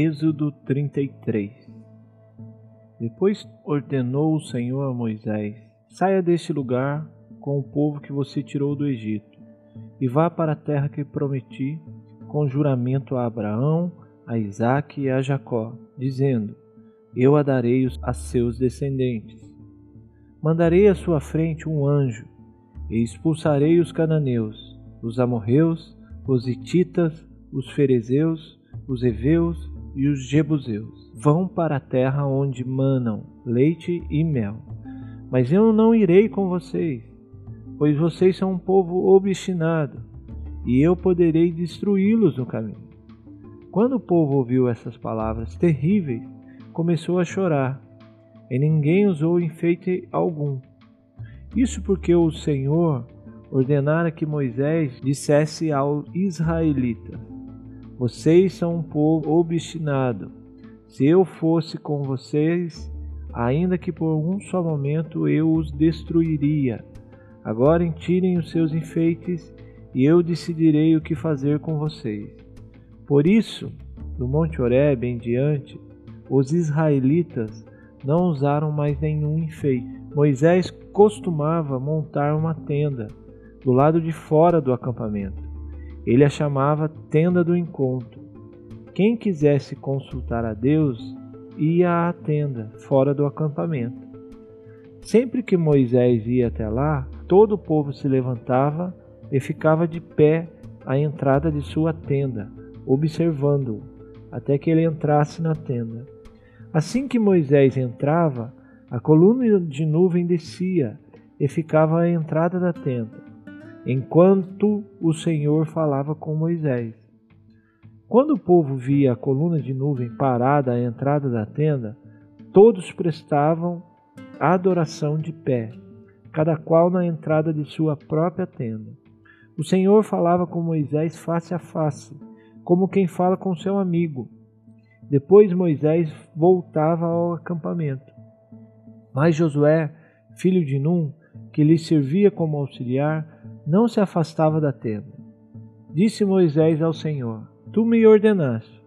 Êxodo 33 Depois ordenou o Senhor a Moisés: Saia deste lugar com o povo que você tirou do Egito, e vá para a terra que prometi com juramento a Abraão, a Isaque e a Jacó, dizendo: Eu a darei a seus descendentes. Mandarei à sua frente um anjo, e expulsarei os cananeus, os amorreus, os hititas, os ferezeus, os heveus e os jebuseus. Vão para a terra onde manam leite e mel. Mas eu não irei com vocês, pois vocês são um povo obstinado, e eu poderei destruí-los no caminho. Quando o povo ouviu essas palavras terríveis, começou a chorar, e ninguém usou enfeite algum. Isso porque o Senhor ordenara que Moisés dissesse aos israelitas: Vocês são um povo obstinado. Se eu fosse com vocês, ainda que por um só momento eu os destruiria. Agora tirem os seus enfeites e eu decidirei o que fazer com vocês. Por isso, do Monte Horeb em diante, os israelitas não usaram mais nenhum enfeite. Moisés costumava montar uma tenda do lado de fora do acampamento. Ele a chamava Tenda do Encontro. Quem quisesse consultar a Deus ia à tenda, fora do acampamento. Sempre que Moisés ia até lá, todo o povo se levantava e ficava de pé à entrada de sua tenda, observando-o, até que ele entrasse na tenda. Assim que Moisés entrava, a coluna de nuvem descia e ficava à entrada da tenda, enquanto o Senhor falava com Moisés. Quando o povo via a coluna de nuvem parada à entrada da tenda, todos prestavam adoração de pé, cada qual na entrada de sua própria tenda. O Senhor falava com Moisés face a face, como quem fala com seu amigo. Depois Moisés voltava ao acampamento. Mas Josué, filho de Num, que lhe servia como auxiliar, não se afastava da tenda. Disse Moisés ao Senhor: Tu me ordenaste,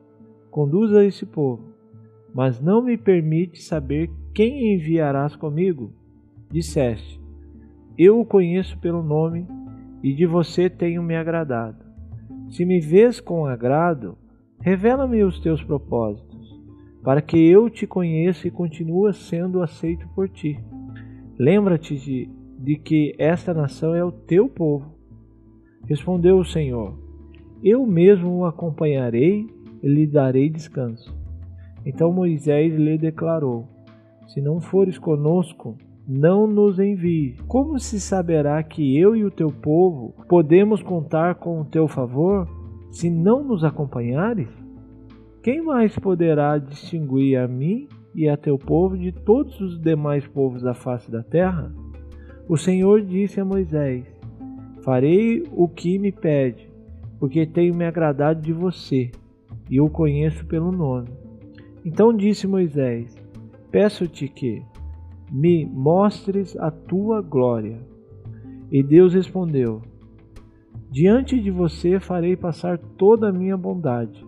conduza esse povo, mas não me permite saber quem enviarás comigo? Disseste: Eu o conheço pelo nome e de você tenho me agradado. Se me vês com agrado, revela-me os teus propósitos, para que eu te conheça e continue sendo aceito por ti. Lembra-te de, de que esta nação é o teu povo. Respondeu o Senhor: Eu mesmo o acompanharei e lhe darei descanso. Então Moisés lhe declarou: se não fores conosco, não nos envie. Como se saberá que eu e o teu povo podemos contar com o teu favor se não nos acompanhares? Quem mais poderá distinguir a mim e a teu povo de todos os demais povos da face da terra? O Senhor disse a Moisés: Farei o que me pede, porque tenho me agradado de você e o conheço pelo nome. Então disse Moisés: Peço-te que me mostres a tua glória. E Deus respondeu: Diante de você farei passar toda a minha bondade,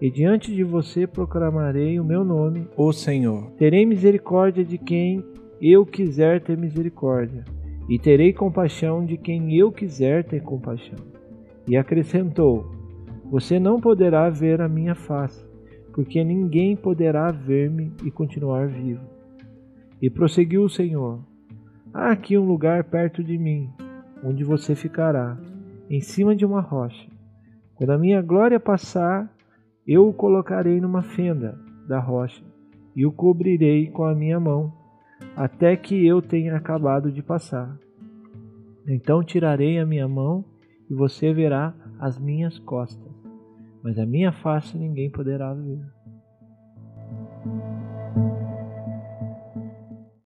e diante de você proclamarei o meu nome, o Senhor. Terei misericórdia de quem eu quiser ter misericórdia, e terei compaixão de quem eu quiser ter compaixão. E acrescentou: Você não poderá ver a minha face, porque ninguém poderá ver-me e continuar vivo. E prosseguiu o Senhor: Há aqui um lugar perto de mim, onde você ficará, em cima de uma rocha. Quando a minha glória passar, eu o colocarei numa fenda da rocha e o cobrirei com a minha mão, até que eu tenha acabado de passar. Então tirarei a minha mão e você verá as minhas costas mas a minha face ninguém poderá ver.